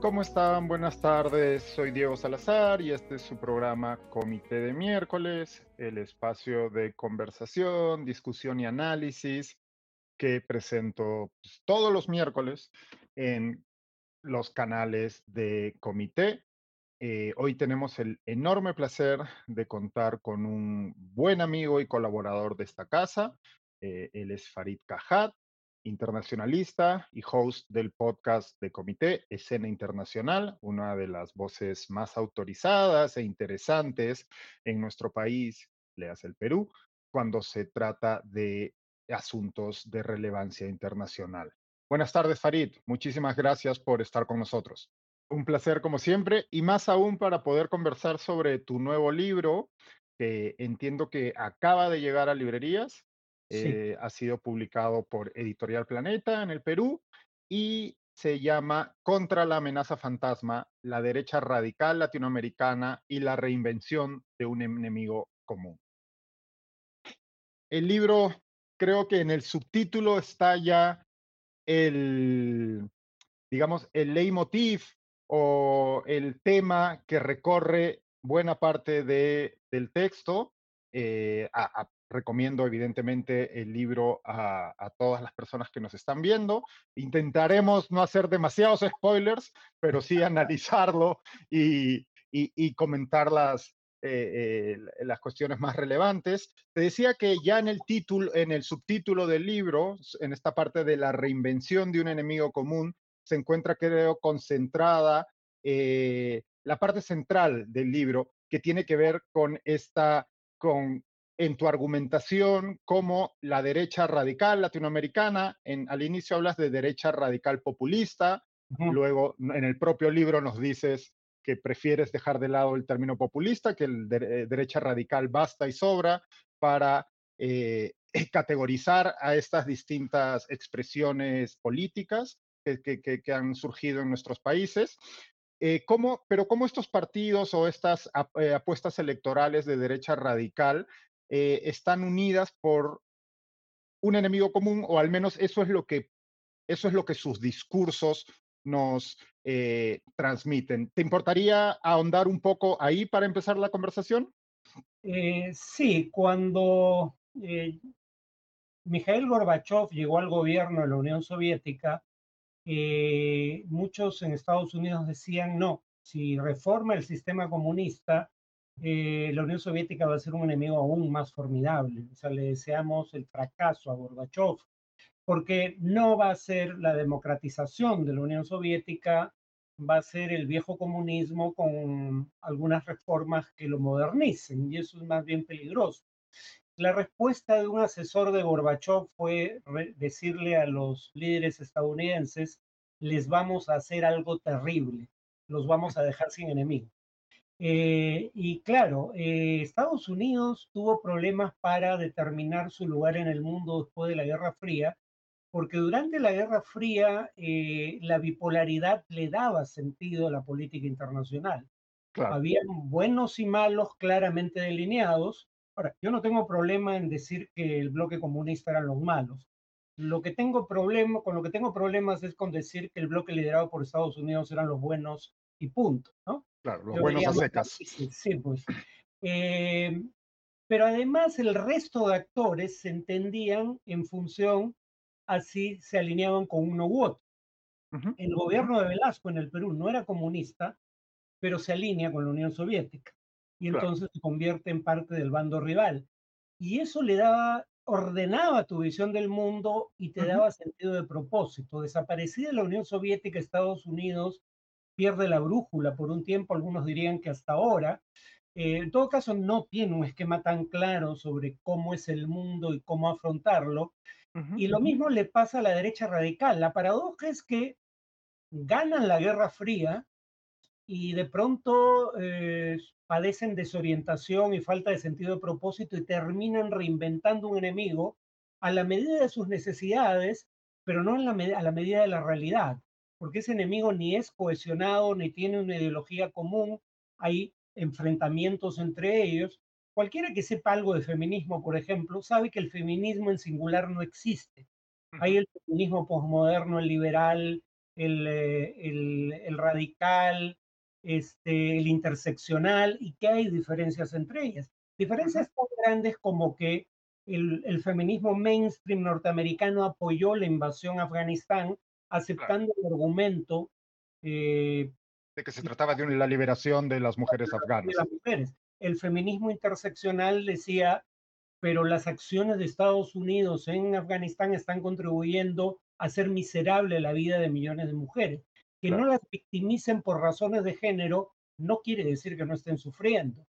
¿Cómo están? Buenas tardes. Soy Diego Salazar y este es su programa Comité de Miércoles, el espacio de conversación, discusión y análisis que presento pues, todos los miércoles en los canales de Comité. Eh, hoy tenemos el enorme placer de contar con un buen amigo y colaborador de esta casa. Eh, él es Farid Cajat internacionalista y host del podcast de Comité Escena Internacional, una de las voces más autorizadas e interesantes en nuestro país, le hace el Perú, cuando se trata de asuntos de relevancia internacional. Buenas tardes, Farid. Muchísimas gracias por estar con nosotros. Un placer como siempre y más aún para poder conversar sobre tu nuevo libro, que entiendo que acaba de llegar a librerías eh, ha sido publicado por Editorial Planeta en el Perú y se llama Contra la amenaza fantasma, la derecha radical latinoamericana y la reinvención de un enemigo común. El libro, creo que en el subtítulo está ya el, digamos, el leitmotiv o el tema que recorre buena parte de, del texto, eh, recomiendo evidentemente el libro a, todas las personas que nos están viendo. Intentaremos no hacer demasiados spoilers, pero sí analizarlo y, comentar las, eh, eh, las cuestiones más relevantes. Te decía que ya en el título, en el subtítulo del libro, en esta parte de la reinvención de un enemigo común, se encuentra, creo, concentrada eh, la parte central del libro que tiene que ver con esta, con en tu argumentación como la derecha radical latinoamericana. En, al inicio hablas de derecha radical populista, luego en el propio libro nos dices que prefieres dejar de lado el término populista, que el de, eh, derecha radical basta y sobra para eh, categorizar a estas distintas expresiones políticas que, han surgido en nuestros países. Eh, ¿cómo, pero cómo estos partidos o estas apuestas electorales de derecha radical eh, están unidas por un enemigo común, o al menos eso es lo que, eso es lo que sus discursos nos eh, transmiten. ¿Te importaría ahondar un poco ahí para empezar la conversación? Eh, sí, cuando Mikhail Gorbachev llegó al gobierno de la Unión Soviética, muchos en Estados Unidos decían, no, si reforma el sistema comunista, eh, la Unión Soviética va a ser un enemigo aún más formidable. O sea, le deseamos el fracaso a Gorbachev, porque no va a ser la democratización de la Unión Soviética, va a ser el viejo comunismo con algunas reformas que lo modernicen, y eso es más bien peligroso. La respuesta de un asesor de Gorbachev fue decirle a los líderes estadounidenses, les vamos a hacer algo terrible, los vamos a dejar sin enemigos. Eh, y claro, eh, Estados Unidos tuvo problemas para determinar su lugar en el mundo después de la Guerra Fría, porque durante la Guerra Fría eh, la bipolaridad le daba sentido a la política internacional. Habían buenos y malos claramente delineados. Ahora, yo no tengo problema en decir que el bloque comunista eran los malos. Lo que tengo problema, con lo que tengo problemas es con decir que el bloque liderado por Estados Unidos eran los buenos y punto, ¿no? Claro, los buenos a secas. Sí, pues. Eh, pero además el resto de actores se entendían en función, así se alineaban con uno u otro. El gobierno de Velasco en el Perú no era comunista, pero se alinea con la Unión Soviética y entonces se convierte en parte del bando rival. Y eso le daba, ordenaba tu visión del mundo y te daba sentido de propósito. Desaparecida la Unión Soviética, Estados Unidos pierde la brújula por un tiempo, algunos dirían que hasta ahora. Eh, en todo caso, no tiene un esquema tan claro sobre cómo es el mundo y cómo afrontarlo. y lo mismo le pasa a la derecha radical. La paradoja es que ganan la Guerra Fría y de pronto eh, padecen desorientación y falta de sentido de propósito y terminan reinventando un enemigo a la medida de sus necesidades, pero no a la medida de la realidad porque ese enemigo ni es cohesionado, ni tiene una ideología común, hay enfrentamientos entre ellos. Cualquiera que sepa algo de feminismo, por ejemplo, sabe que el feminismo en singular no existe. Hay el feminismo posmoderno, el liberal, el, el, radical, este, el interseccional y que hay diferencias entre ellas. Diferencias tan grandes como que el, el, feminismo mainstream norteamericano apoyó la invasión a Afganistán, aceptando el argumento eh, de que se trataba de la liberación de las mujeres afganas. El feminismo interseccional decía, pero las acciones de Estados Unidos en Afganistán están contribuyendo a hacer miserable la vida de millones de mujeres. Que no las victimicen por razones de género no quiere decir que no estén sufriendo.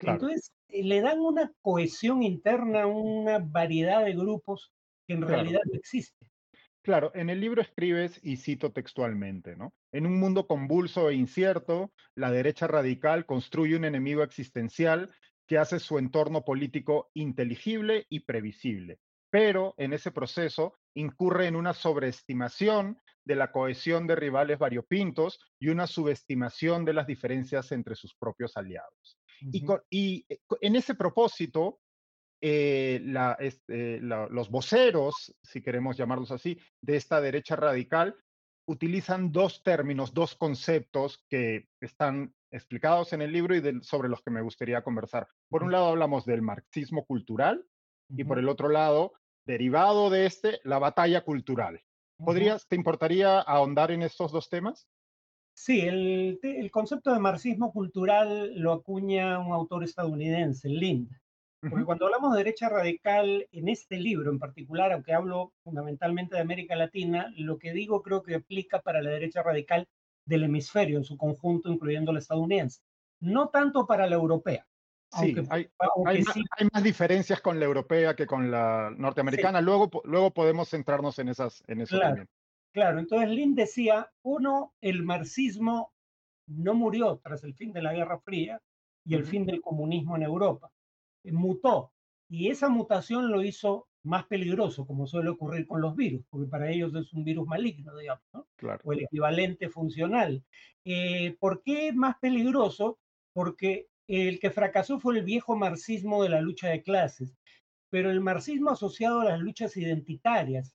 Entonces, eh, le dan una cohesión interna, una variedad de grupos que en realidad no existe. Claro, en el libro escribes, y cito textualmente, ¿no? En un mundo convulso e incierto, la derecha radical construye un enemigo existencial que hace su entorno político inteligible y previsible, pero en ese proceso incurre en una sobreestimación de la cohesión de rivales variopintos y una subestimación de las diferencias entre sus propios aliados. y, eh, en ese propósito, eh, este, los voceros, si queremos llamarlos así, de esta derecha radical, utilizan dos términos, dos conceptos que están explicados en el libro y sobre los que me gustaría conversar. Por un lado hablamos del marxismo cultural y por el otro lado, derivado de este, la batalla cultural. ¿Podrías, te importaría ahondar en estos dos temas? Sí, el, el concepto de marxismo cultural lo acuña un autor estadounidense, Lind. Porque cuando hablamos de derecha radical, en este libro en particular, aunque hablo fundamentalmente de América Latina, lo que digo creo que aplica para la derecha radical del hemisferio en su conjunto, incluyendo la estadounidense. No tanto para la europea. Sí, hay, más, diferencias con la europea que con la norteamericana. Luego, luego podemos centrarnos en, esas, en eso claro, Claro, entonces Lynn decía, uno, el marxismo no murió tras el fin de la Guerra Fría y el fin del comunismo en Europa mutó y esa mutación lo hizo más peligroso, como suele ocurrir con los virus, porque para ellos es un virus maligno, digamos, ¿no? o el equivalente funcional. Eh, ¿Por qué más peligroso? Porque el que fracasó fue el viejo marxismo de la lucha de clases, pero el marxismo asociado a las luchas identitarias,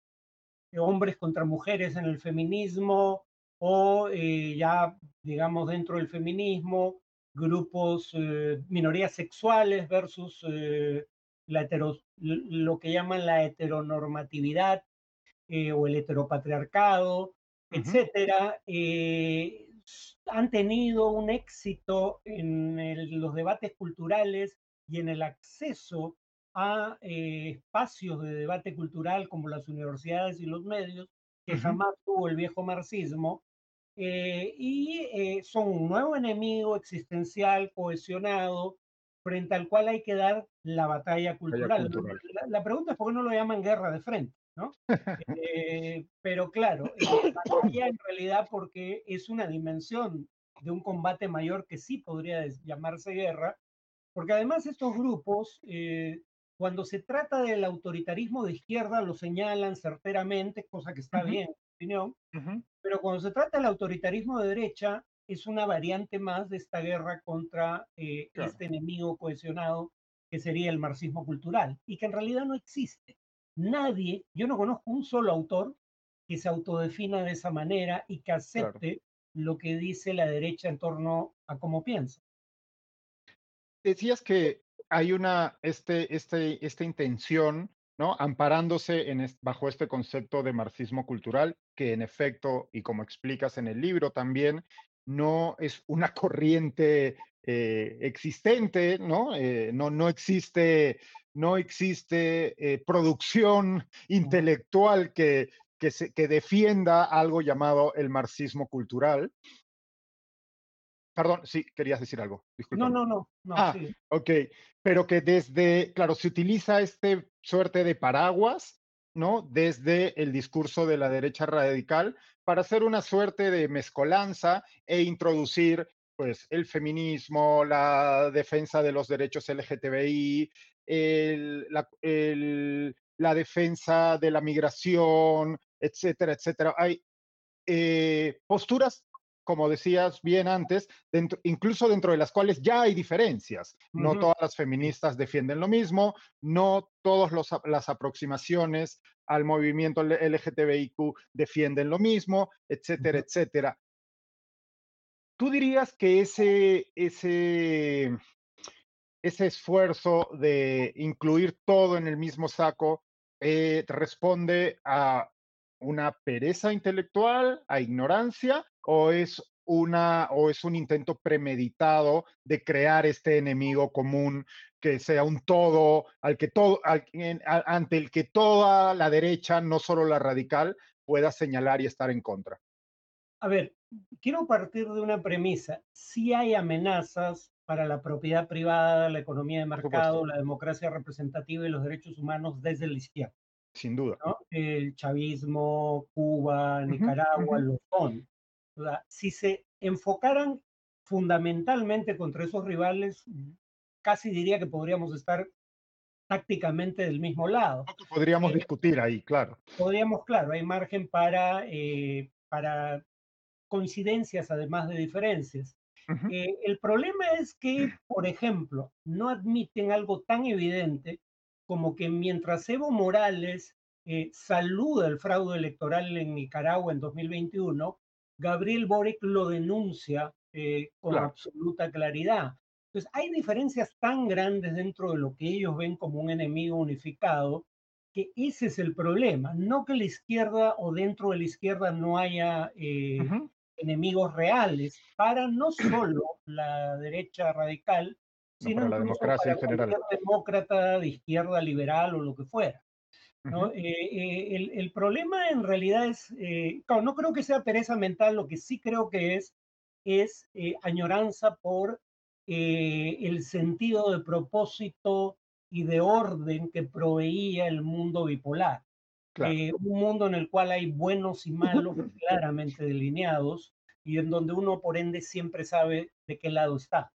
hombres contra mujeres en el feminismo, o eh, ya, digamos, dentro del feminismo, grupos, eh, minorías sexuales versus eh, la lo que llaman la heteronormatividad eh, o el heteropatriarcado, etcétera, han tenido un éxito en los debates culturales y en el acceso a espacios de debate cultural como las universidades y los medios, que jamás tuvo el viejo marxismo, eh, y eh, son un nuevo enemigo existencial cohesionado frente al cual hay que dar la batalla cultural. La, pregunta es por qué no lo llaman guerra de frente, ¿no? Eh, pero claro, la batalla en realidad porque es una dimensión de un combate mayor que sí podría llamarse guerra, porque además estos grupos, cuando se trata del autoritarismo de izquierda, lo señalan certeramente, cosa que está bien, en mi opinión, pero cuando se trata del autoritarismo de derecha, es una variante más de esta guerra contra eh, este enemigo cohesionado que sería el marxismo cultural y que en realidad no existe. Nadie, yo no conozco un solo autor que se autodefina de esa manera y que acepte lo que dice la derecha en torno a cómo piensa. Decías que hay una, este, este, esta intención ¿no? Amparándose en bajo este concepto de marxismo cultural, que en efecto, y como explicas en el libro también, no es una corriente eh, existente, ¿no? Eh, no, no existe, no existe eh, producción intelectual que, que, se, que defienda algo llamado el marxismo cultural, Perdón, sí, querías decir algo. No, no, no. no ah, ok. Pero que desde, claro, se utiliza este suerte de paraguas, ¿no? Desde el discurso de la derecha radical para hacer una suerte de mezcolanza e introducir, pues, el feminismo, la defensa de los derechos LGTBI, la, la, defensa de la migración, etcétera, etcétera. Hay eh, posturas como decías bien antes, dentro, incluso dentro de las cuales ya hay diferencias. No todas las feministas defienden lo mismo, no todas las aproximaciones al movimiento LGTBIQ defienden lo mismo, etcétera, etcétera. ¿Tú dirías que ese, ese, ese esfuerzo de incluir todo en el mismo saco eh, responde a una pereza intelectual, a ignorancia, o es una o es un intento premeditado de crear este enemigo común que sea un todo al que todo ante el que toda la derecha, no solo la radical, pueda señalar y estar en contra. A ver, quiero partir de una premisa. Si hay amenazas para la propiedad privada, la economía de mercado, la democracia representativa y los derechos humanos desde la izquierda. Sin duda. El chavismo, Cuba, Nicaragua, lo son. Sea, si se enfocaran fundamentalmente contra esos rivales, casi diría que podríamos estar tácticamente del mismo lado. Podríamos eh, discutir ahí, claro. Podríamos, claro, hay margen para, eh, para coincidencias además de diferencias. Eh, el problema es que, por ejemplo, no admiten algo tan evidente como que mientras Evo Morales eh, saluda el fraude electoral en Nicaragua en 2021, Gabriel Boric lo denuncia eh, con absoluta claridad. Entonces, hay diferencias tan grandes dentro de lo que ellos ven como un enemigo unificado, que ese es el problema. No que la izquierda o dentro de la izquierda no haya eh, enemigos reales para no solo la derecha radical, sino para la democracia en general. demócrata de izquierda liberal o lo que fuera. ¿No? Eh, eh, el, el, problema en realidad es, eh, no creo que sea pereza mental, lo que sí creo que es, es añoranza por el sentido de propósito y de orden que proveía el mundo bipolar. un mundo en el cual hay buenos y malos claramente delineados y en donde uno por ende siempre sabe de qué lado está.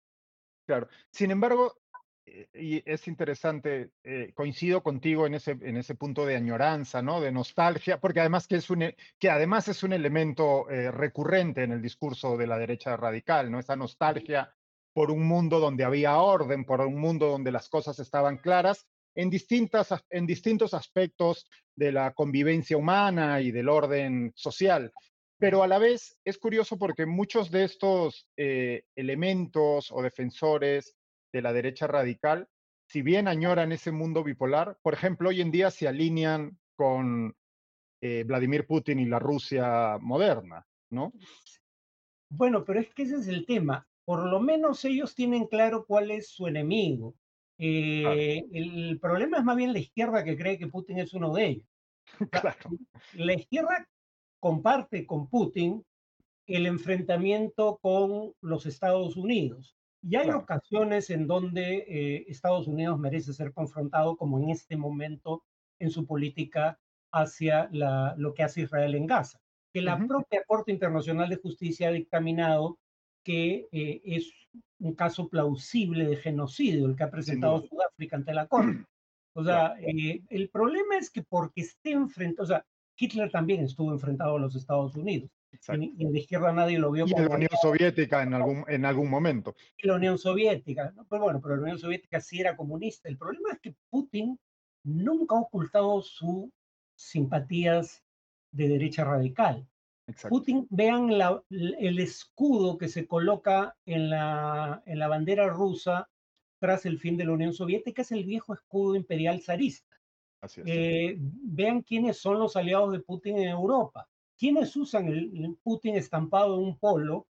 Claro. Sin embargo, y es interesante, eh, coincido contigo en ese, en ese punto de añoranza, ¿no? De nostalgia, porque además que es un, e, que además es un elemento eh, recurrente en el discurso de la derecha radical, ¿no? Esa nostalgia por un mundo donde había orden, por un mundo donde las cosas estaban claras en, distintas, en distintos aspectos de la convivencia humana y del orden social pero a la vez es curioso porque muchos de estos eh, elementos o defensores de la derecha radical, si bien añoran ese mundo bipolar, por ejemplo, hoy en día se alinean con eh, Vladimir Putin y la Rusia moderna, ¿no? Bueno, pero es que ese es el tema. Por lo menos ellos tienen claro cuál es su enemigo. Eh, el problema es más bien la izquierda que cree que Putin es uno de ellos. Claro. La izquierda comparte con Putin el enfrentamiento con los Estados Unidos. Y hay ocasiones en donde eh, Estados Unidos merece ser confrontado, como en este momento en su política hacia lo que hace Israel en Gaza, que la propia Corte Internacional de Justicia ha dictaminado que eh, es un caso plausible de genocidio el que ha presentado Sudáfrica ante la Corte. O sea, eh, el problema es que porque esté enfrentado, o sea, Hitler también estuvo enfrentado a los Estados Unidos. Y, en la izquierda nadie lo vio. Y como la Unión Soviética en algún, en algún momento. Y la Unión Soviética. ¿no? Pero bueno, pero la Unión Soviética sí era comunista. El problema es que Putin nunca ha ocultado sus simpatías de derecha radical. Putin, vean el escudo que se coloca en la, en la bandera rusa tras el fin de la Unión Soviética, es el viejo escudo imperial zarista. Eh, vean quiénes son los aliados de Putin en Europa. ¿Quiénes usan el, Putin estampado en un polo?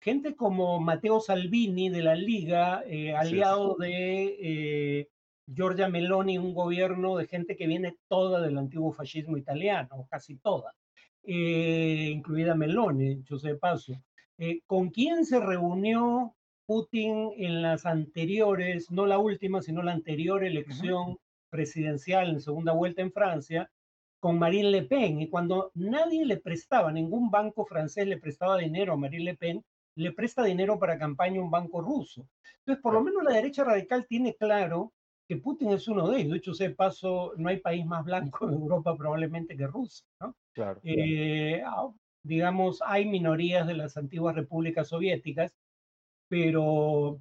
Gente como Matteo Salvini de la Liga, eh, aliado de eh, Giorgia Meloni, un gobierno de gente que viene toda del antiguo fascismo italiano, casi toda, incluida Meloni, yo sé de paso. ¿Con quién se reunió Putin en las anteriores, no la última, sino la anterior elección presidencial en segunda vuelta en Francia con Marine Le Pen y cuando nadie le prestaba, ningún banco francés le prestaba dinero a Marine Le Pen, le presta dinero para campaña un banco ruso. Entonces, por lo menos la derecha radical tiene claro que Putin es uno de ellos. De hecho, se paso, no hay país más blanco en Europa probablemente que Rusia, ¿no? Claro. Eh, digamos, hay minorías de las antiguas repúblicas soviéticas, pero,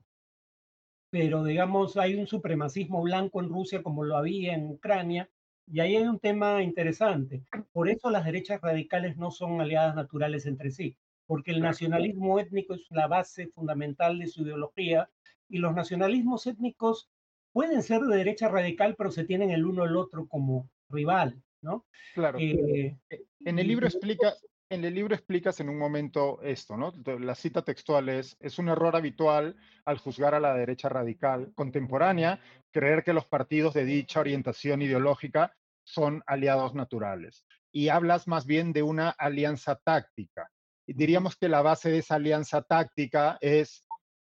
pero digamos, hay un supremacismo blanco en Rusia como lo había en Ucrania, y ahí hay un tema interesante. Por eso las derechas radicales no son aliadas naturales entre sí, porque el nacionalismo étnico es la base fundamental de su ideología y los nacionalismos étnicos pueden ser de derecha radical, pero se tienen el uno al otro como rival, ¿no? Claro. Eh, eh, en el libro explica, en el libro explicas en un momento esto, ¿no? La cita textual es, es un error habitual al juzgar a la derecha radical contemporánea creer que los partidos de dicha orientación ideológica son aliados naturales. Y hablas más bien de una alianza táctica. Diríamos que la base de esa alianza táctica es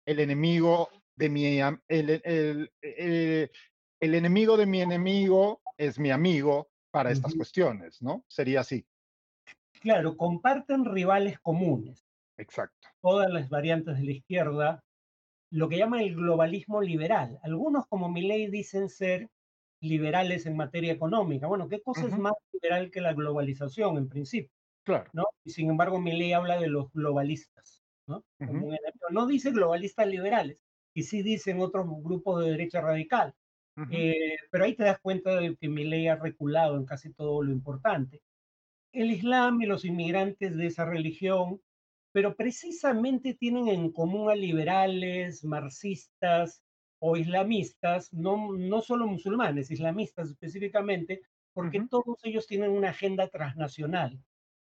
el enemigo de mi el, el, el, enemigo de mi enemigo es mi amigo para estas cuestiones, ¿no? Sería así. Claro, comparten rivales comunes. Exacto. Todas las variantes de la izquierda, lo que llama el globalismo liberal. Algunos, como Milley, dicen ser liberales en materia económica. Bueno, ¿qué cosa es más liberal que la globalización en principio? Claro. ¿no? Y sin embargo, Milley habla de los globalistas. ¿no? no dice globalistas liberales, y sí dicen otros grupos de derecha radical. Eh, pero ahí te das cuenta de que Milley ha reculado en casi todo lo importante el Islam y los inmigrantes de esa religión, pero precisamente tienen en común a liberales, marxistas o islamistas, no, no solo musulmanes, islamistas específicamente, porque todos ellos tienen una agenda transnacional.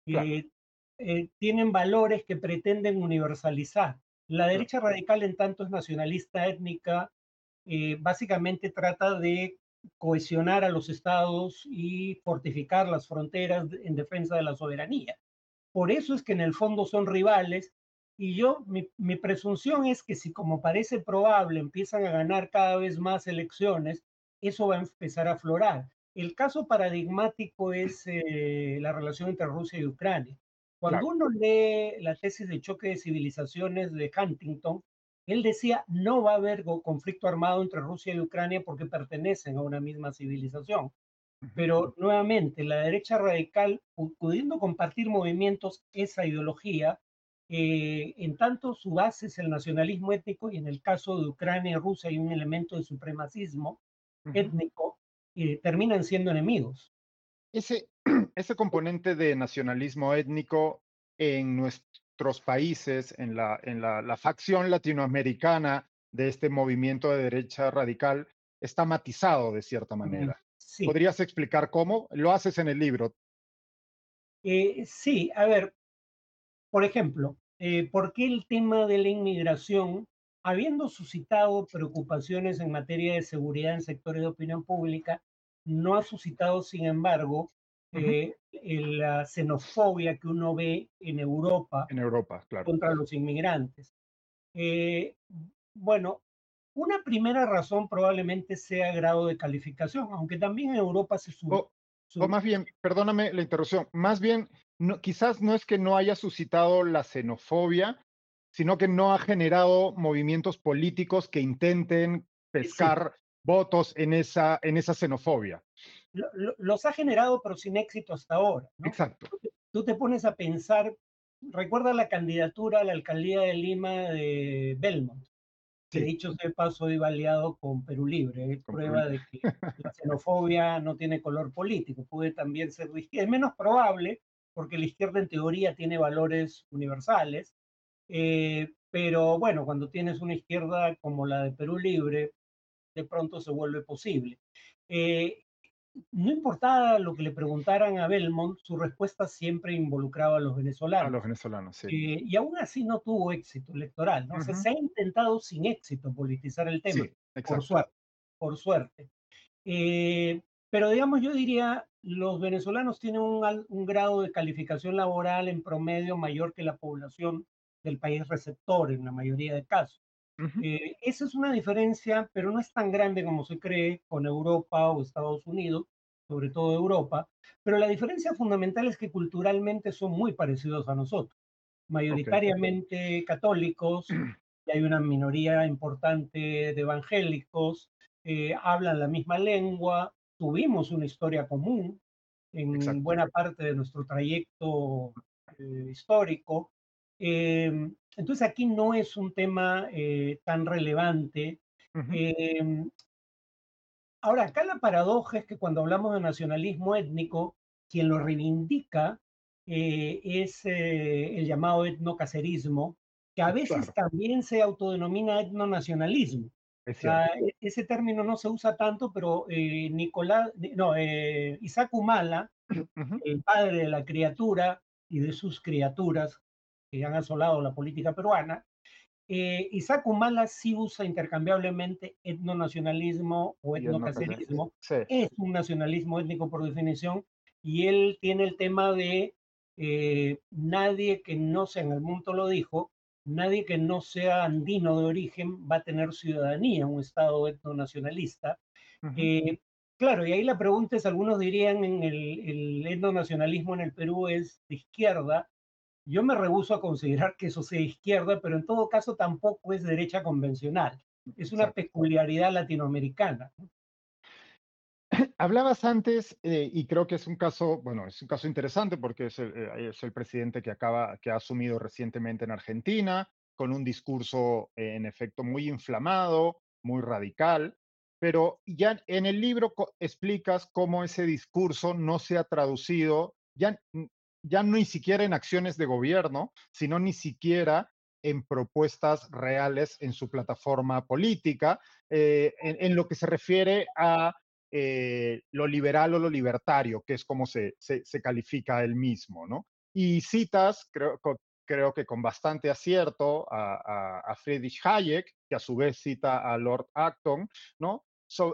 Eh, eh, tienen valores que pretenden universalizar. La derecha radical, en tanto, es nacionalista étnica, eh, básicamente trata de cohesionar a los estados y fortificar las fronteras en defensa de la soberanía. Por eso es que en el fondo son rivales y yo, mi, presunción es que si como parece probable empiezan a ganar cada vez más elecciones, eso va a empezar a aflorar. El caso paradigmático es eh, la relación entre Rusia y Ucrania. Cuando uno lee la tesis de choque de civilizaciones de Huntington, él decía, no va a haber conflicto armado entre Rusia y Ucrania porque pertenecen a una misma civilización. Pero nuevamente, la derecha radical, pudiendo compartir movimientos, esa ideología, eh, en tanto su base es el nacionalismo étnico y en el caso de Ucrania y Rusia hay un elemento de supremacismo étnico, eh, terminan siendo enemigos. Ese, ese componente de nacionalismo étnico en nuestro países, en la, en la, facción latinoamericana de este movimiento de derecha radical, está matizado de cierta manera. ¿Podrías explicar cómo? Lo haces en el libro. Eh, sí, a ver, por ejemplo, eh, ¿por qué el tema de la inmigración, habiendo suscitado preocupaciones en materia de seguridad en sectores de opinión pública, no ha suscitado, sin embargo, eh, la xenofobia que uno ve en Europa, en Europa claro. contra los inmigrantes. Eh, bueno, una primera razón probablemente sea grado de calificación, aunque también en Europa se sube. O, más bien, perdóname la interrupción, más bien, no, quizás no es que no haya suscitado la xenofobia, sino que no ha generado movimientos políticos que intenten pescar votos en esa, en esa xenofobia los ha generado, pero sin éxito hasta ahora. Exacto. Tú te, pones a pensar, recuerda la candidatura a la alcaldía de Lima de Belmont, que dicho sea paso iba aliado con Perú Libre, es prueba de que la xenofobia no tiene color político, puede también ser de izquierda. Es menos probable, porque la izquierda en teoría tiene valores universales, eh, pero bueno, cuando tienes una izquierda como la de Perú Libre, de pronto se vuelve posible. Eh, no importaba lo que le preguntaran a Belmont, su respuesta siempre involucraba a los venezolanos. A los venezolanos, sí. Eh, y aún así no tuvo éxito electoral, ¿no? se ha intentado sin éxito politizar el tema, por suerte. Por suerte. Eh, pero digamos, yo diría, los venezolanos tienen un, un, grado de calificación laboral en promedio mayor que la población del país receptor en la mayoría de casos. Eh, esa es una diferencia, pero no es tan grande como se cree con Europa o Estados Unidos, sobre todo Europa, pero la diferencia fundamental es que culturalmente son muy parecidos a nosotros, mayoritariamente católicos, y hay una minoría importante de evangélicos, eh, hablan la misma lengua, tuvimos una historia común en buena parte de nuestro trayecto eh, histórico. Em, entonces aquí no es un tema eh, tan relevante. Em, ahora, acá la paradoja es que cuando hablamos de nacionalismo étnico, quien lo reivindica es el llamado etnocacerismo, que a veces también se autodenomina etnonacionalismo. O sea, e, ese término no se usa tanto, pero eh, Nicolás, no, eh, Isaac Humala, el padre de la criatura y de sus criaturas que han asolado la política peruana, eh, Isaac Humala sí usa intercambiablemente etnonacionalismo o etnocacerismo. Es un nacionalismo étnico por definición y él tiene el tema de nadie que no sea, en el mundo lo dijo, nadie que no sea andino de origen va a tener ciudadanía en un Estado etnonacionalista. Eh, claro, y ahí la pregunta es, algunos dirían en el, el etnonacionalismo en el Perú es de izquierda. Yo me rehuso a considerar que eso sea izquierda, pero en todo caso tampoco es derecha convencional. Es una peculiaridad latinoamericana. Hablabas antes, eh, y creo que es un caso, bueno, es un caso interesante porque es el, eh, es el, presidente que acaba, que ha asumido recientemente en Argentina, con un discurso eh, en efecto muy inflamado, muy radical, pero ya en el libro explicas cómo ese discurso no se ha traducido, ya, ya ni siquiera en acciones de gobierno, sino ni siquiera en propuestas reales en su plataforma política, en, en, lo que se refiere a eh, lo liberal o lo libertario, que es como se, se, califica él mismo, ¿no? Y citas, creo, creo que con bastante acierto, a, Friedrich Hayek, que a su vez cita a Lord Acton, ¿no?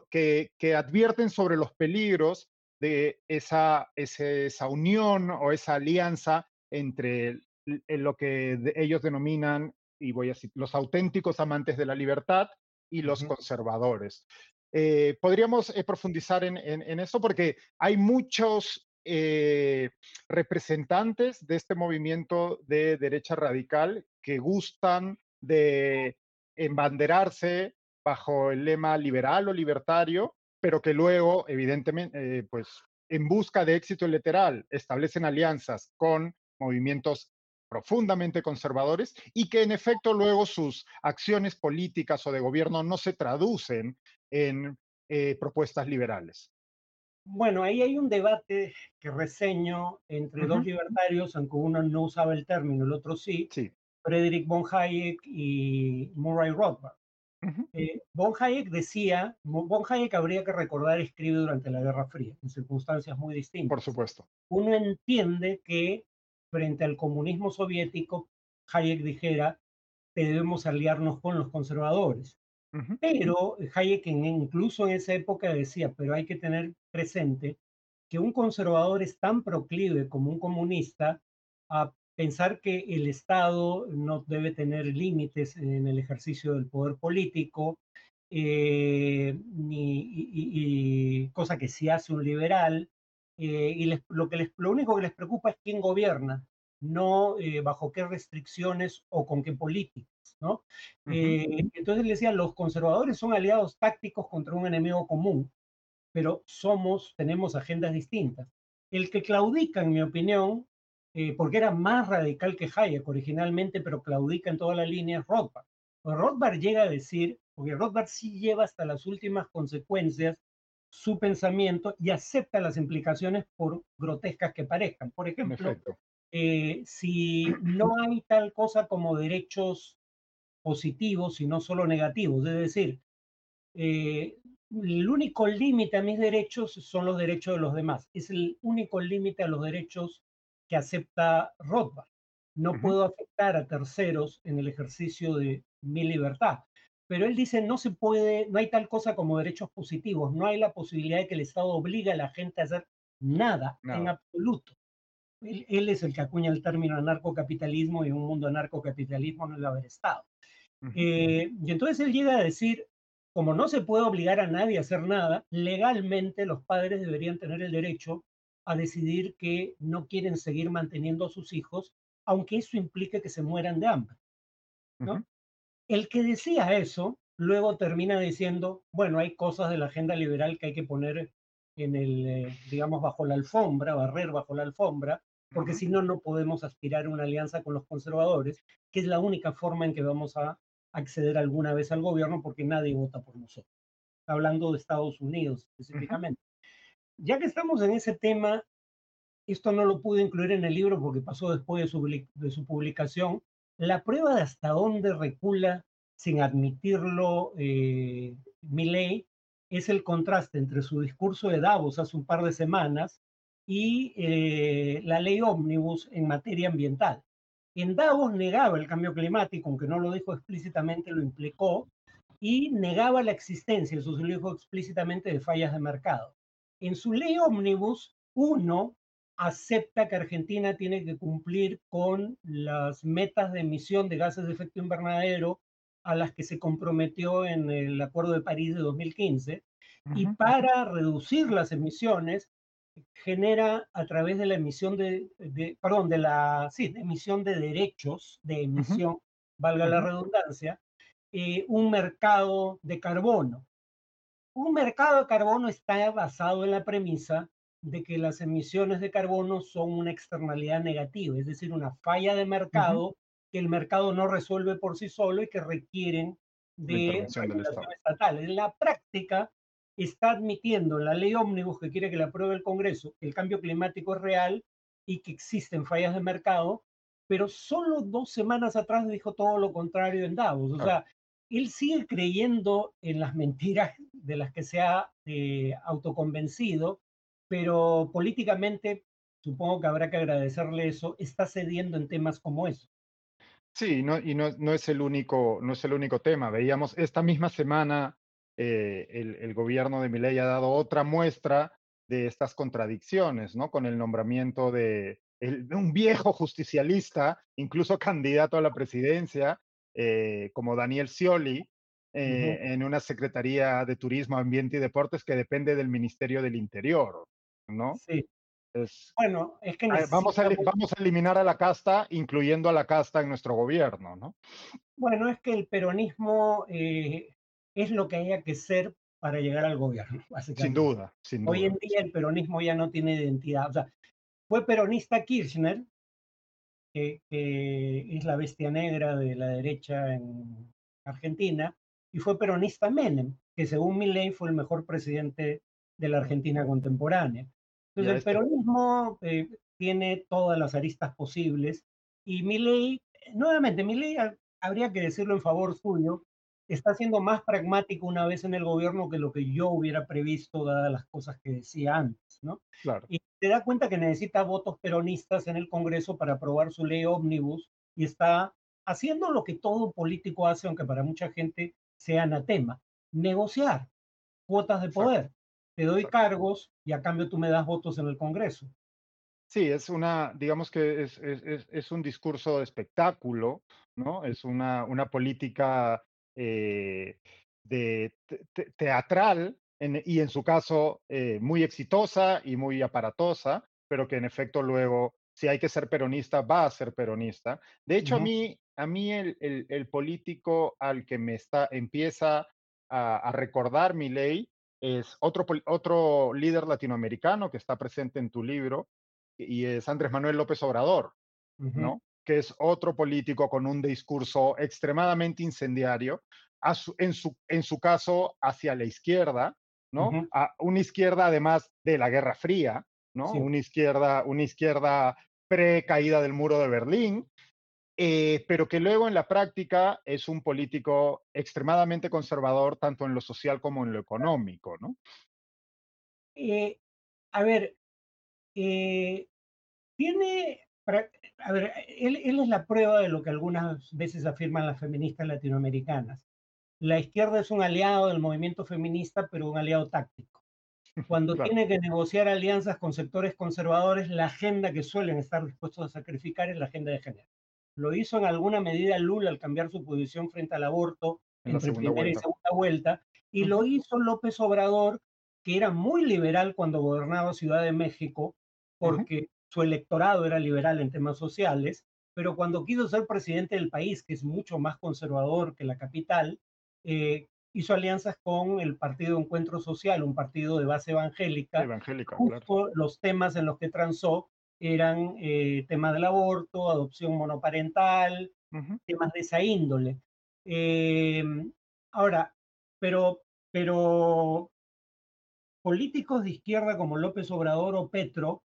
que, que, advierten sobre los peligros de esa, esa unión o esa alianza entre lo que ellos denominan, y voy a decir, los auténticos amantes de la libertad y los conservadores. Eh, podríamos eh, profundizar en, eso porque hay muchos eh, representantes de este movimiento de derecha radical que gustan de embanderarse bajo el lema liberal o libertario, pero que luego, evidentemente, pues en busca de éxito literal, establecen alianzas con movimientos profundamente conservadores y que en efecto luego sus acciones políticas o de gobierno no se traducen en eh, propuestas liberales. Bueno, ahí hay un debate que reseño entre dos libertarios, aunque uno no usaba el término, el otro sí, sí. Friedrich von Hayek y Murray Rothbard. Eh, von Hayek decía, von Hayek habría que recordar, escribe durante la Guerra Fría, en circunstancias muy distintas. Por supuesto. Uno entiende que frente al comunismo soviético, Hayek dijera, debemos aliarnos con los conservadores. Pero Hayek incluso en esa época decía, pero hay que tener presente que un conservador es tan proclive como un comunista a pensar que el Estado no debe tener límites en el ejercicio del poder político, eh, ni, y, cosa que sí hace un liberal, eh, y lo, que les, lo único que les preocupa es quién gobierna, no eh, bajo qué restricciones o con qué políticas. ¿no? Eh, entonces le decía, los conservadores son aliados tácticos contra un enemigo común, pero somos, tenemos agendas distintas. El que claudica, en mi opinión, porque era más radical que Hayek originalmente, pero claudica en toda la línea, es Rothbard. Pues Rothbard llega a decir, porque Rothbard sí lleva hasta las últimas consecuencias su pensamiento y acepta las implicaciones por grotescas que parezcan. Por ejemplo, eh, si no hay tal cosa como derechos positivos, y no solo negativos, es decir, eh, el único límite a mis derechos son los derechos de los demás. Es el único límite a los derechos que acepta Rothbard. No puedo afectar a terceros en el ejercicio de mi libertad. Pero él dice, no se puede, no hay tal cosa como derechos positivos, no hay la posibilidad de que el Estado obligue a la gente a hacer nada, en absoluto. Él, es el que acuña el término anarcocapitalismo y un mundo anarcocapitalismo no debe haber Estado. Eh, y entonces él llega a decir, como no se puede obligar a nadie a hacer nada, legalmente los padres deberían tener el derecho a decidir que no quieren seguir manteniendo a sus hijos, aunque eso implique que se mueran de hambre. ¿no? El que decía eso, luego termina diciendo, bueno, hay cosas de la agenda liberal que hay que poner en el, eh, digamos, bajo la alfombra, barrer bajo la alfombra, porque si no, no podemos aspirar a una alianza con los conservadores, que es la única forma en que vamos a acceder alguna vez al gobierno, porque nadie vota por nosotros. Hablando de Estados Unidos específicamente. Ya que estamos en ese tema, esto no lo pude incluir en el libro porque pasó después de su, de su publicación, la prueba de hasta dónde recula sin admitirlo eh, Milley es el contraste entre su discurso de Davos hace un par de semanas y eh, la ley ómnibus en materia ambiental. En Davos negaba el cambio climático, aunque no lo dijo explícitamente, lo implicó, y negaba la existencia, eso se lo dijo explícitamente, de fallas de mercado. En su ley ómnibus, uno acepta que Argentina tiene que cumplir con las metas de emisión de gases de efecto invernadero a las que se comprometió en el Acuerdo de París de 2015 y para reducir las emisiones genera a través de la emisión de, perdón, de la, sí, de emisión de derechos de emisión, valga la redundancia, eh, un mercado de carbono. Un mercado de carbono está basado en la premisa de que las emisiones de carbono son una externalidad negativa, es decir, una falla de mercado que el mercado no resuelve por sí solo y que requieren de regulación estatal. En la práctica, está admitiendo en la ley ómnibus que quiere que la apruebe el Congreso que el cambio climático es real y que existen fallas de mercado, pero solo dos semanas atrás dijo todo lo contrario en Davos. O sea, él sigue creyendo en las mentiras de las que se ha eh, autoconvencido, pero políticamente, supongo que habrá que agradecerle eso, está cediendo en temas como eso. Sí, no, y no, no, es el único, no es el único tema. Veíamos esta misma semana eh, el, gobierno de Milei ha dado otra muestra de estas contradicciones, ¿no? Con el nombramiento de, un viejo justicialista, incluso candidato a la presidencia, eh, como Daniel Scioli, eh, en una Secretaría de Turismo, Ambiente y Deportes que depende del Ministerio del Interior, ¿no? Sí. bueno, es que vamos, a, vamos a eliminar a la casta, incluyendo a la casta en nuestro gobierno, ¿no? Bueno, es que el peronismo es lo que haya que ser para llegar al gobierno, Sin duda, sin duda. Hoy en día el peronismo ya no tiene identidad. O sea, fue peronista Kirchner, que, es la bestia negra de la derecha en Argentina, y fue peronista Menem, que según mi ley fue el mejor presidente de la Argentina contemporánea. Entonces el peronismo eh, tiene todas las aristas posibles y mi ley, nuevamente, mi ley habría que decirlo en favor suyo, está siendo más pragmático una vez en el gobierno que lo que yo hubiera previsto, dadas las cosas que decía antes, ¿no? Claro. Y se da cuenta que necesita votos peronistas en el Congreso para aprobar su ley ómnibus y está haciendo lo que todo político hace, aunque para mucha gente sea anatema, negociar cuotas de poder. Te doy cargos y a cambio tú me das votos en el Congreso. Sí, es una, digamos que es, es, es un discurso de espectáculo, ¿no? Es una, una política eh, de teatral y en su caso eh, muy exitosa y muy aparatosa, pero que en efecto luego, si hay que ser peronista, va a ser peronista. De hecho, a mí, a mí el, el, político al que me está, empieza a, recordar mi ley es otro, otro líder latinoamericano que está presente en tu libro y es Andrés Manuel López Obrador, ¿no? Que es otro político con un discurso extremadamente incendiario, en, su, en su caso hacia la izquierda, ¿no? a una izquierda además de la Guerra Fría, ¿no? Una izquierda, una izquierda pre-caída del muro de Berlín, eh, pero que luego en la práctica es un político extremadamente conservador tanto en lo social como en lo económico, ¿no? Eh, a ver, eh, tiene a ver, él, es la prueba de lo que algunas veces afirman las feministas latinoamericanas. La izquierda es un aliado del movimiento feminista, pero un aliado táctico. Cuando tiene que negociar alianzas con sectores conservadores, la agenda que suelen estar dispuestos a sacrificar es la agenda de género. Lo hizo en alguna medida Lula al cambiar su posición frente al aborto en entre primera y segunda vuelta, y lo hizo López Obrador, que era muy liberal cuando gobernaba Ciudad de México, porque su electorado era liberal en temas sociales, pero cuando quiso ser presidente del país, que es mucho más conservador que la capital, eh, hizo alianzas con el Partido Encuentro Social, un partido de base evangélica. Evangélica, justo Los temas en los que transó eran eh, temas del aborto, adopción monoparental, temas de esa índole. Em, ahora, pero, pero políticos de izquierda como López Obrador o Petro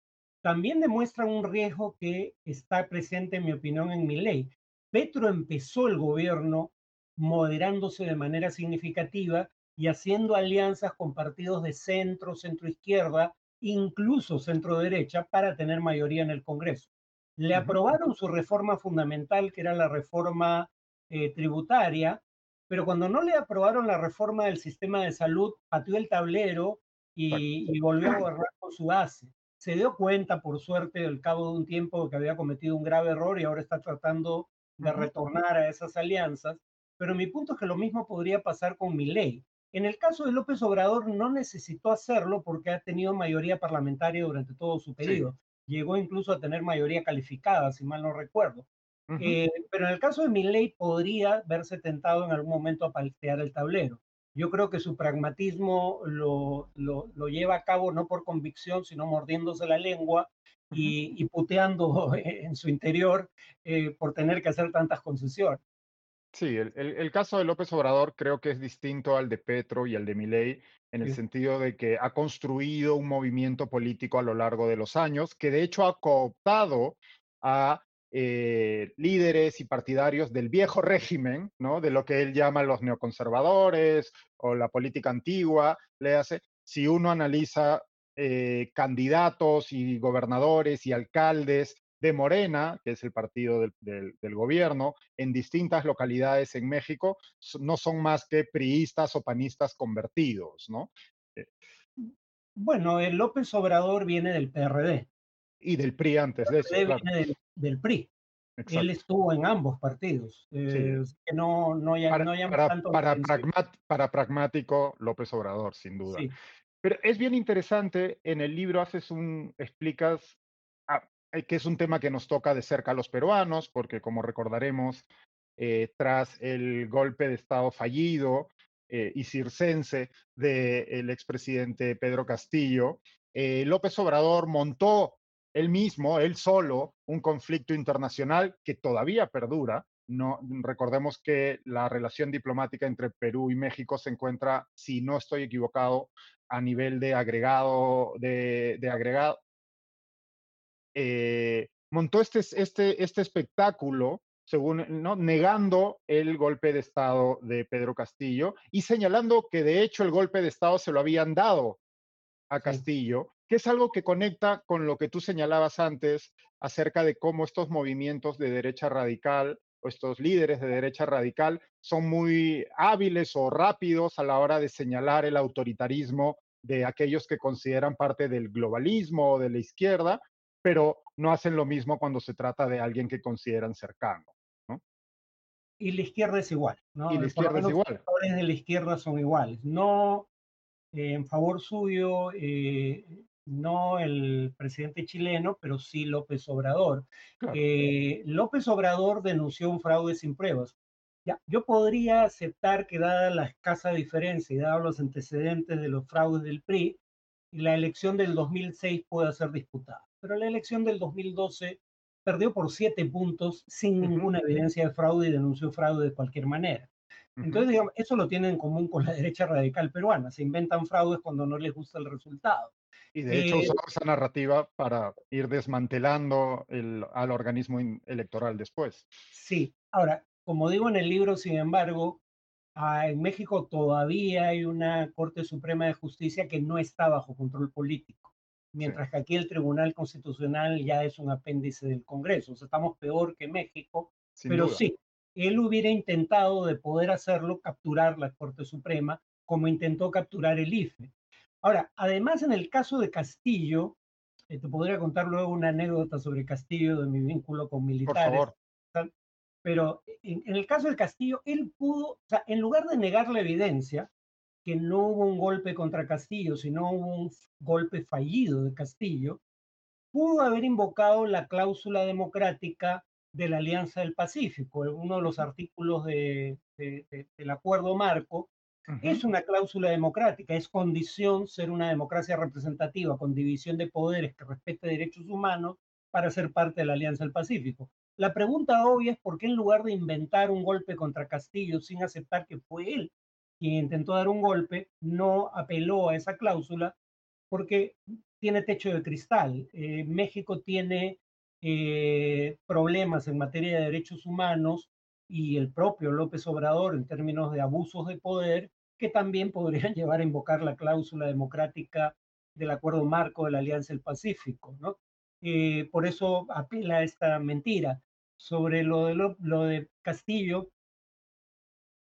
también demuestran un riesgo que está presente, en mi opinión, en mi ley. Petro empezó el gobierno moderándose de manera significativa y haciendo alianzas con partidos de centro, centro izquierda, incluso centro derecha, para tener mayoría en el Congreso. Le aprobaron su reforma fundamental, que era la reforma eh, tributaria, pero cuando no le aprobaron la reforma del sistema de salud, pateó el tablero y, volvió a gobernar con su base. Se dio cuenta, por suerte, al cabo de un tiempo que había cometido un grave error y ahora está tratando de retornar a esas alianzas. Pero mi punto es que lo mismo podría pasar con mi ley. En el caso de López Obrador no necesitó hacerlo porque ha tenido mayoría parlamentaria durante todo su periodo. Llegó incluso a tener mayoría calificada, si mal no recuerdo. Eh, pero en el caso de ley podría verse tentado en algún momento a paltear el tablero. Yo creo que su pragmatismo lo, lo, lleva a cabo no por convicción, sino mordiéndose la lengua y, puteando en su interior eh, por tener que hacer tantas concesiones. Sí, el, caso de López Obrador creo que es distinto al de Petro y al de Milei en el sentido de que ha construido un movimiento político a lo largo de los años que de hecho ha cooptado a eh, líderes y partidarios del viejo régimen, ¿no? De lo que él llama los neoconservadores o la política antigua, le hace. Si uno analiza eh, candidatos y gobernadores y alcaldes de Morena, que es el partido del, gobierno, en distintas localidades en México, no son más que priistas o panistas convertidos, ¿no? Eh, bueno, el López Obrador viene del PRD. Y del PRI antes de eso. Viene del, PRI. Él estuvo en ambos partidos. Eh, que no, no, ya, para, tanto para, para, pragmático, López Obrador, sin duda. Pero es bien interesante, en el libro haces un, explicas eh, que es un tema que nos toca de cerca a los peruanos, porque como recordaremos, eh, tras el golpe de Estado fallido eh, y circense del expresidente Pedro Castillo, López Obrador montó él mismo, él solo, un conflicto internacional que todavía perdura. No, recordemos que la relación diplomática entre Perú y México se encuentra, si no estoy equivocado, a nivel de agregado, de, de agregado, eh, montó este, este, este espectáculo, según, ¿no? negando el golpe de Estado de Pedro Castillo y señalando que de hecho el golpe de Estado se lo habían dado a Castillo, que es algo que conecta con lo que tú señalabas antes acerca de cómo estos movimientos de derecha radical o estos líderes de derecha radical son muy hábiles o rápidos a la hora de señalar el autoritarismo de aquellos que consideran parte del globalismo o de la izquierda pero no hacen lo mismo cuando se trata de alguien que consideran cercano. ¿no? Y la izquierda es igual, ¿no? Y la izquierda es igual. Los sectores de la izquierda son iguales. No eh, en favor suyo, eh, no el presidente chileno, pero sí López Obrador. Eh, López Obrador denunció un fraude sin pruebas. Ya, yo podría aceptar que dada la escasa diferencia y dado los antecedentes de los fraudes del PRI, la elección del 2006 pueda ser disputada pero la elección del 2012 perdió por siete puntos sin ninguna evidencia de fraude y denunció fraude de cualquier manera. Entonces, digamos, eso lo tienen en común con la derecha radical peruana. Se inventan fraudes cuando no les gusta el resultado. Y de hecho eh, esa narrativa para ir desmantelando el, al organismo electoral después. Sí. Ahora, como digo en el libro, sin embargo, ah, en México todavía hay una Corte Suprema de Justicia que no está bajo control político mientras que aquí el Tribunal Constitucional ya es un apéndice del Congreso. O sea, estamos peor que México, pero sí, él hubiera intentado de poder hacerlo, capturar la Corte Suprema, como intentó capturar el IFE. Ahora, además en el caso de Castillo, eh, te podría contar luego una anécdota sobre Castillo de mi vínculo con militares. Por favor. Pero en, en el caso de Castillo, él pudo, o sea, en lugar de negar la evidencia, que no hubo un golpe contra Castillo, sino un golpe fallido de Castillo, pudo haber invocado la cláusula democrática de la Alianza del Pacífico, uno de los artículos del acuerdo marco, es una cláusula democrática, es condición ser una democracia representativa con división de poderes que respete derechos humanos para ser parte de la Alianza del Pacífico. La pregunta obvia es por qué en lugar de inventar un golpe contra Castillo sin aceptar que fue él quien intentó dar un golpe, no apeló a esa cláusula porque tiene techo de cristal. Eh, México tiene eh, problemas en materia de derechos humanos y el propio López Obrador en términos de abusos de poder que también podrían llevar a invocar la cláusula democrática del acuerdo marco de la Alianza del Pacífico, ¿no? Eh, por eso apela a esta mentira. Sobre lo de, lo, de Castillo,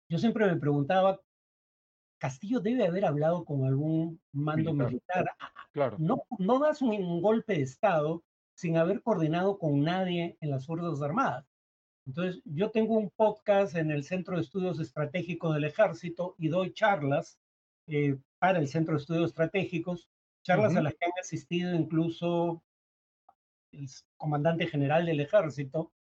yo siempre me preguntaba, Castillo debe haber hablado con algún mando militar. Claro. No, no das un, golpe de Estado sin haber coordinado con nadie en las Fuerzas Armadas. Entonces, yo tengo un podcast en el Centro de Estudios Estratégicos del Ejército y doy charlas eh, para el Centro de Estudios Estratégicos, charlas a las que han asistido incluso el comandante general del ejército.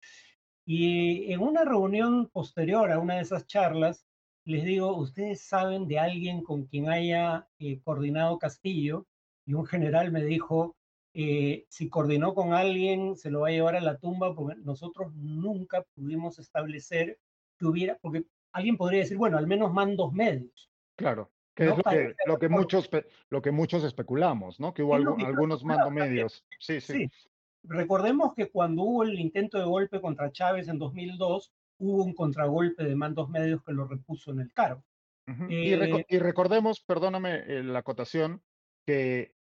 Y en una reunión posterior a una de esas charlas, les digo, ¿ustedes saben de alguien con quien haya eh, coordinado Castillo? Y un general me dijo, eh, si coordinó con alguien, se lo va a llevar a la tumba, porque nosotros nunca pudimos establecer que hubiera, porque alguien podría decir, bueno, al menos mandos medios. Claro, que es lo que, muchos, lo que muchos especulamos, ¿no? Que hubo algunos mandos medios. sí. sí. Recordemos que cuando hubo el intento de golpe contra Chávez en 2002, hubo un contragolpe de mandos medios que lo repuso en el cargo. y, eh, recordemos, perdóname eh, la acotación, que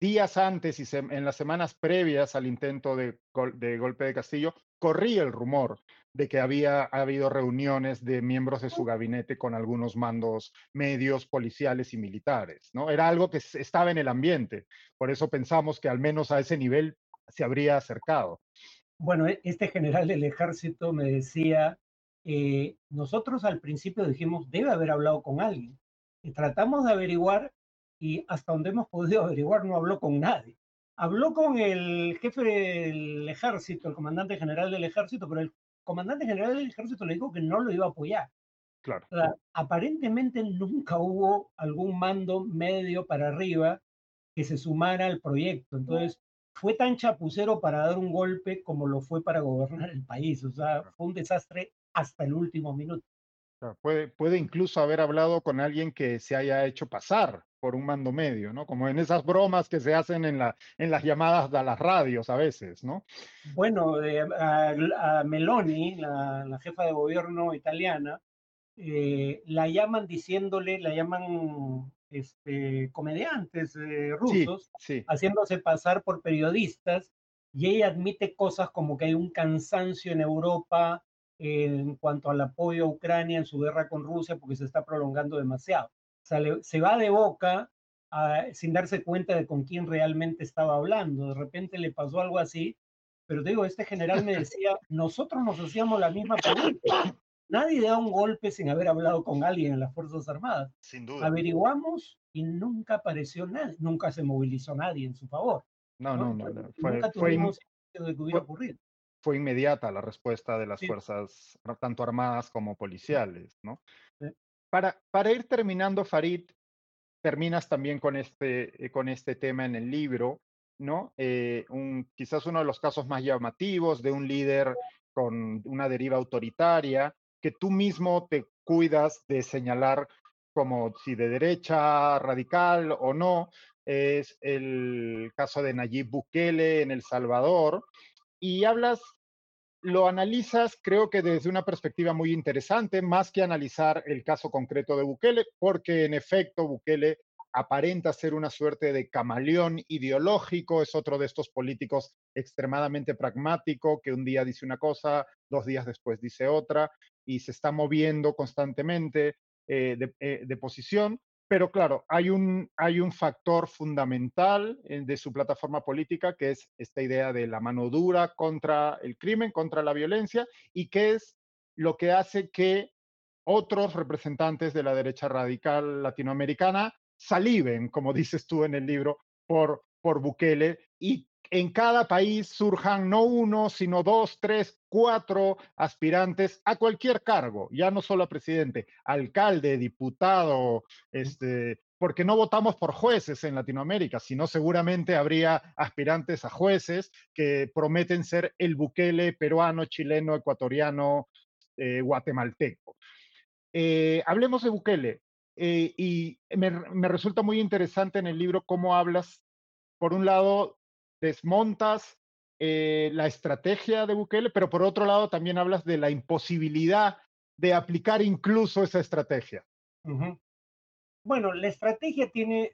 días antes y en las semanas previas al intento de, de, golpe de Castillo, corría el rumor de que había habido reuniones de miembros de su gabinete con algunos mandos medios, policiales y militares, ¿no? Era algo que estaba en el ambiente. Por eso pensamos que al menos a ese nivel se habría acercado. Bueno, e, este general del ejército me decía, eh, nosotros al principio dijimos, debe haber hablado con alguien. Y tratamos de averiguar y hasta donde hemos podido averiguar no habló con nadie. Habló con el jefe del ejército, el comandante general del ejército, pero el comandante general del ejército le dijo que no lo iba a apoyar. Claro. aparentemente nunca hubo algún mando medio para arriba que se sumara al proyecto. Entonces, fue tan chapucero para dar un golpe como lo fue para gobernar el país. O sea, fue un desastre hasta el último minuto. Puede, puede incluso haber hablado con alguien que se haya hecho pasar por un mando medio, ¿no? Como en esas bromas que se hacen en, la, en las llamadas de las radios a veces, ¿no? Bueno, eh, a, Meloni, la, jefa de gobierno italiana, eh, la llaman diciéndole, la llaman este, comediantes eh, rusos haciéndose pasar por periodistas y ella admite cosas como que hay un cansancio en Europa en cuanto al apoyo a Ucrania en su guerra con Rusia porque se está prolongando demasiado. se va de boca sin darse cuenta de con quién realmente estaba hablando. De repente le pasó algo así, pero digo, este general me decía, nosotros nos hacíamos la misma pregunta. Nadie da un golpe sin haber hablado con alguien en las Fuerzas Armadas. Sin duda. Averiguamos y nunca apareció nadie, nunca se movilizó nadie en su favor. No, no, no. Fue, nunca tuvimos de que hubiera ocurrido. Fue inmediata la respuesta de las fuerzas, tanto armadas como policiales, ¿no? Para, para ir terminando, Farid, terminas también con este, eh, con este tema en el libro, ¿no? Eh, un, quizás uno de los casos más llamativos de un líder con una deriva autoritaria, que tú mismo te cuidas de señalar como si de derecha radical o no, es el caso de Nayib Bukele en El Salvador, y hablas, lo analizas creo que desde una perspectiva muy interesante, más que analizar el caso concreto de Bukele, porque en efecto Bukele aparenta ser una suerte de camaleón ideológico, es otro de estos políticos extremadamente pragmático que un día dice una cosa, dos días después dice otra, y se está moviendo constantemente eh, eh, de, posición. Pero claro, hay un, hay un factor fundamental eh, de su plataforma política que es esta idea de la mano dura contra el crimen, contra la violencia, y que es lo que hace que otros representantes de la derecha radical latinoamericana saliven, como dices tú en el libro, por, por Bukele y en cada país surjan no uno, sino dos, tres, cuatro aspirantes a cualquier cargo, ya no solo a presidente, alcalde, diputado, este, porque no votamos por jueces en Latinoamérica, sino seguramente habría aspirantes a jueces que prometen ser el Bukele peruano, chileno, ecuatoriano, eh, guatemalteco. Eh, hablemos de Bukele. Eh, y me, me, resulta muy interesante en el libro cómo hablas, por un lado, desmontas la estrategia de Bukele, pero por otro lado también hablas de la imposibilidad de aplicar incluso esa estrategia. Bueno, la estrategia tiene,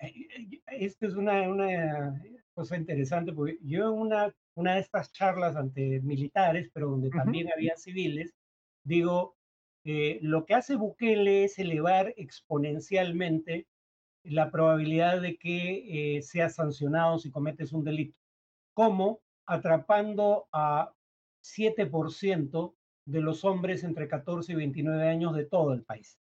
esto es una, una cosa interesante, porque yo en una, una de estas charlas ante militares, pero donde también había civiles, digo, eh, lo que hace Bukele es elevar exponencialmente la probabilidad de que eh, seas sancionado si cometes un delito, como atrapando a 7% de los hombres entre 14 y 29 años de todo el país.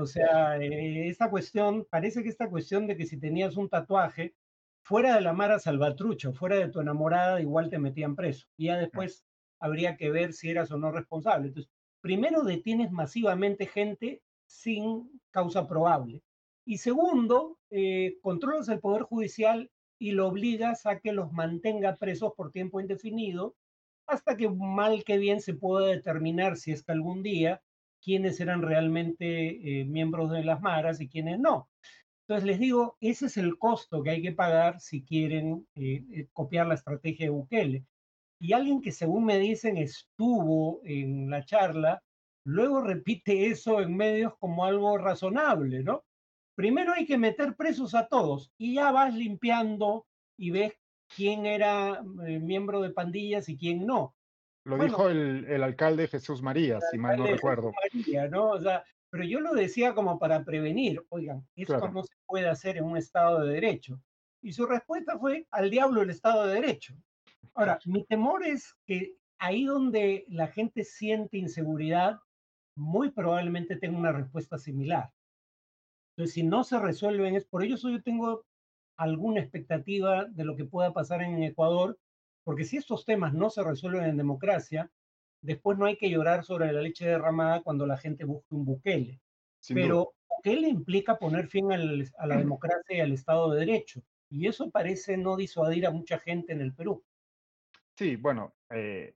O sea, eh, esta cuestión, parece que esta cuestión de que si tenías un tatuaje, fuera de la Mara Salvatrucho, fuera de tu enamorada, igual te metían preso. Y ya después habría que ver si eras o no responsable. Entonces, primero detienes masivamente gente sin causa probable. Y segundo, eh, controlas el Poder Judicial y lo obligas a que los mantenga presos por tiempo indefinido, hasta que mal que bien se pueda determinar si es que algún día quiénes eran realmente eh, miembros de las maras y quiénes no. Entonces les digo, ese es el costo que hay que pagar si quieren eh, eh, copiar la estrategia de Bukele. Y alguien que según me dicen estuvo en la charla, luego repite eso en medios como algo razonable, ¿no? Primero hay que meter presos a todos y ya vas limpiando y ves quién era miembro de pandillas y quién no. Lo dijo el, el, alcalde Jesús María, si mal no recuerdo. María, ¿no? O sea, pero yo lo decía como para prevenir, oigan, esto no se puede hacer en un Estado de Derecho. Y su respuesta fue, al diablo el Estado de Derecho. Ahora, mi temor es que ahí donde la gente siente inseguridad, muy probablemente tenga una respuesta similar. Entonces, si no se resuelven, es por ello yo tengo alguna expectativa de lo que pueda pasar en Ecuador, porque si estos temas no se resuelven en democracia, después no hay que llorar sobre la leche derramada cuando la gente busque un Bukele. Pero Bukele implica poner fin a la democracia y al Estado de Derecho. Y eso parece no disuadir a mucha gente en el Perú. Sí, bueno, eh,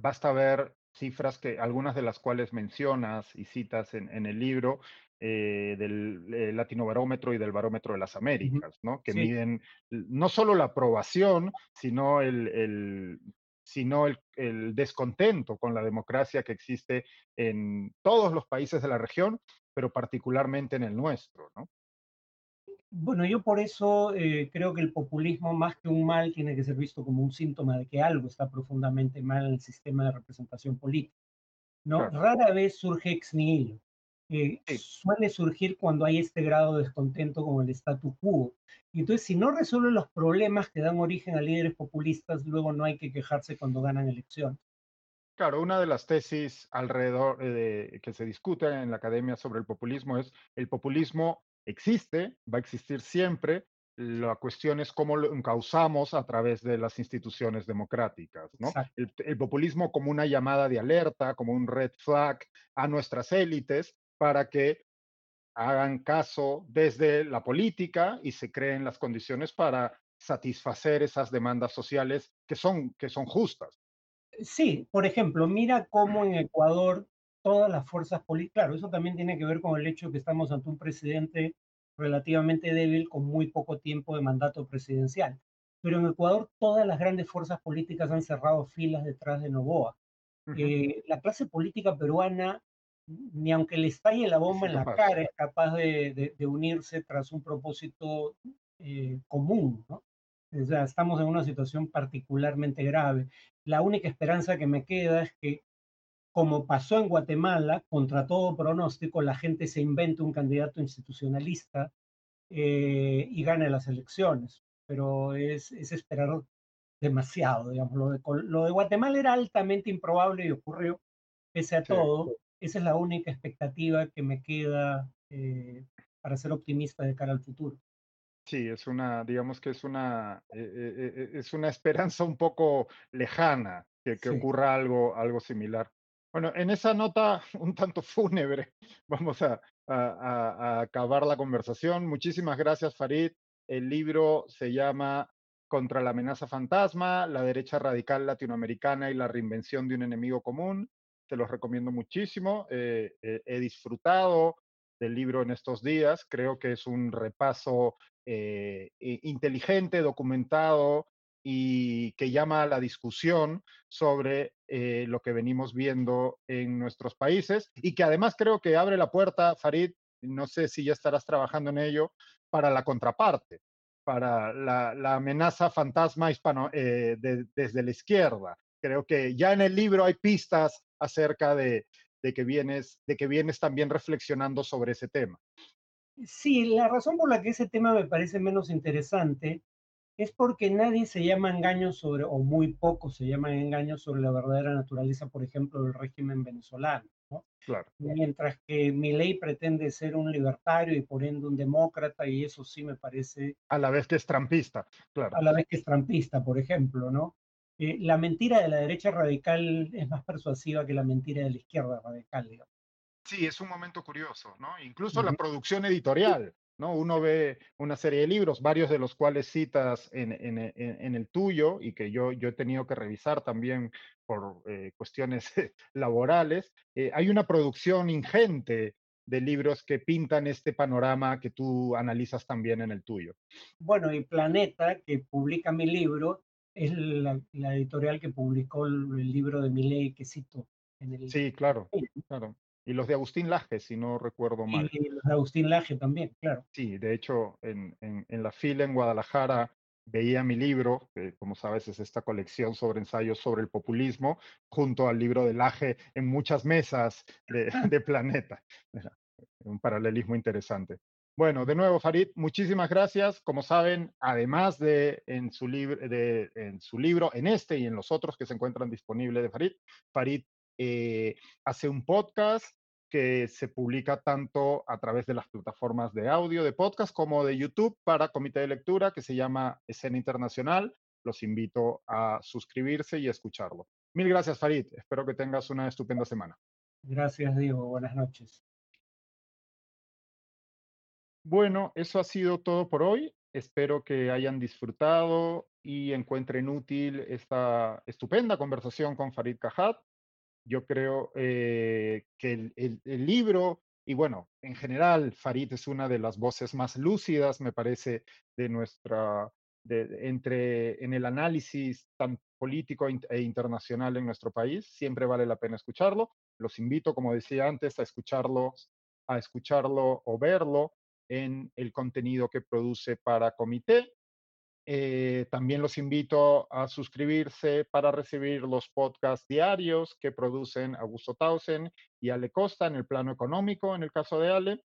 basta ver cifras que algunas de las cuales mencionas y citas en el libro, eh, del eh, Latino Barómetro y del Barómetro de las Américas, ¿no? Que miden no solo la aprobación, sino el, sino el, descontento con la democracia que existe en todos los países de la región, pero particularmente en el nuestro, ¿no? Bueno, yo por eso eh, creo que el populismo, más que un mal, tiene que ser visto como un síntoma de que algo está profundamente mal en el sistema de representación política. ¿no? Rara vez surge ex nihilo suele surgir cuando hay este grado de descontento con el statu quo. Y entonces, si no resuelve los problemas que dan origen a líderes populistas, luego no hay que quejarse cuando ganan elecciones. Claro, una de las tesis alrededor eh, de, que se discute en la academia sobre el populismo es el populismo existe, va a existir siempre, la cuestión es cómo lo encauzamos a través de las instituciones democráticas, ¿no? el, populismo como una llamada de alerta, como un red flag a nuestras élites para que hagan caso desde la política y se creen las condiciones para satisfacer esas demandas sociales que son, que son justas. Sí, por ejemplo, mira cómo en Ecuador todas las fuerzas políticas, claro, eso también tiene que ver con el hecho de que estamos ante un presidente relativamente débil con muy poco tiempo de mandato presidencial. Pero en Ecuador todas las grandes fuerzas políticas han cerrado filas detrás de Novoa. Eh, la clase política peruana ni aunque le estalle la bomba en la cara, es capaz de, unirse tras un propósito eh, común, ¿no? O sea, estamos en una situación particularmente grave. La única esperanza que me queda es que, como pasó en Guatemala, contra todo pronóstico, la gente se invente un candidato institucionalista eh, y gane las elecciones. Pero es, esperar demasiado, digamos. Lo de, lo de Guatemala era altamente improbable y ocurrió pese a todo esa es la única expectativa que me queda eh, para ser optimista de cara al futuro. Sí, es una, digamos que es una, e e e es una esperanza un poco lejana que que Sí. ocurra algo algo similar. Bueno, en esa nota un tanto fúnebre, vamos a a a a acabar la conversación. Muchísimas gracias, Farid. El libro se llama Contra la amenaza fantasma, la derecha radical latinoamericana y la reinvención de un enemigo común. Te los recomiendo muchísimo. Eh, eh, he disfrutado del libro en estos días. Creo que es un repaso eh, inteligente, documentado y que llama a la discusión sobre eh, lo que venimos viendo en nuestros países y que además creo que abre la puerta, Farid, no sé si ya estarás trabajando en ello, para la contraparte, para la, la amenaza fantasma hispano eh, de, desde la izquierda. Creo que ya en el libro hay pistas acerca de, de que vienes, de que vienes también reflexionando sobre ese tema. Sí, la razón por la que ese tema me parece menos interesante es porque nadie se llama engaños sobre, o muy pocos se llaman engaños sobre la verdadera naturaleza, por ejemplo, del régimen venezolano. ¿no? Claro. Mientras que mi ley pretende ser un libertario y por ende un demócrata, y eso sí me parece. A la vez que es trampista, claro. A la vez que es trampista, por ejemplo, ¿no? Eh, la mentira de la derecha radical es más persuasiva que la mentira de la izquierda radical, digamos. Sí, es un momento curioso, ¿no? Incluso uh -huh. la producción editorial, ¿no? Uno ve una serie de libros, varios de los cuales citas en, en, en, en el tuyo y que yo, yo he tenido que revisar también por eh, cuestiones laborales. Eh, hay una producción ingente de libros que pintan este panorama que tú analizas también en el tuyo. Bueno, y Planeta, que publica mi libro, es la, la editorial que publicó el, el libro de mi ley que cito. En el... Sí, claro, claro. Y los de Agustín Laje, si no recuerdo mal. Y los de Agustín Laje también, claro. Sí, de hecho, en, en, en la fila en Guadalajara veía mi libro, que como sabes es esta colección sobre ensayos sobre el populismo, junto al libro de Laje en muchas mesas de, de Planeta. Un paralelismo interesante. Bueno, de nuevo, Farid, muchísimas gracias. Como saben, además de en su, libro, en este y en los otros que se encuentran disponibles de Farid, Farid eh, hace un podcast que se publica tanto a través de las plataformas de audio de podcast como de YouTube para comité de lectura que se llama Escena Internacional. Los invito a suscribirse y a escucharlo. Mil gracias, Farid. Espero que tengas una estupenda semana. Gracias, Diego. Buenas noches. Bueno, eso ha sido todo por hoy. Espero que hayan disfrutado y encuentren útil esta estupenda conversación con Farid Cajat yo creo eh, que el, el, el, libro, y bueno, en general, Farid es una de las voces más lúcidas, me parece, de nuestra, de, entre, en el análisis tan político e internacional en nuestro país. Siempre vale la pena escucharlo. Los invito, como decía antes, a escucharlo, a escucharlo o verlo en el contenido que produce para Comité. Eh, también los invito a suscribirse para recibir los podcasts diarios que producen Augusto Tausen y Ale Costa en el plano económico, en el caso de Ale.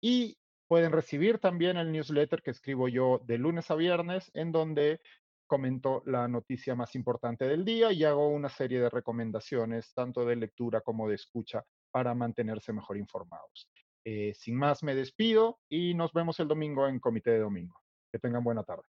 Y pueden recibir también el newsletter que escribo yo de lunes a viernes, en donde comento la noticia más importante del día y hago una serie de recomendaciones, tanto de lectura como de escucha, para mantenerse mejor informados. Eh, sin más, me despido y nos vemos el domingo en Comité de Domingo. Que tengan buena tarde.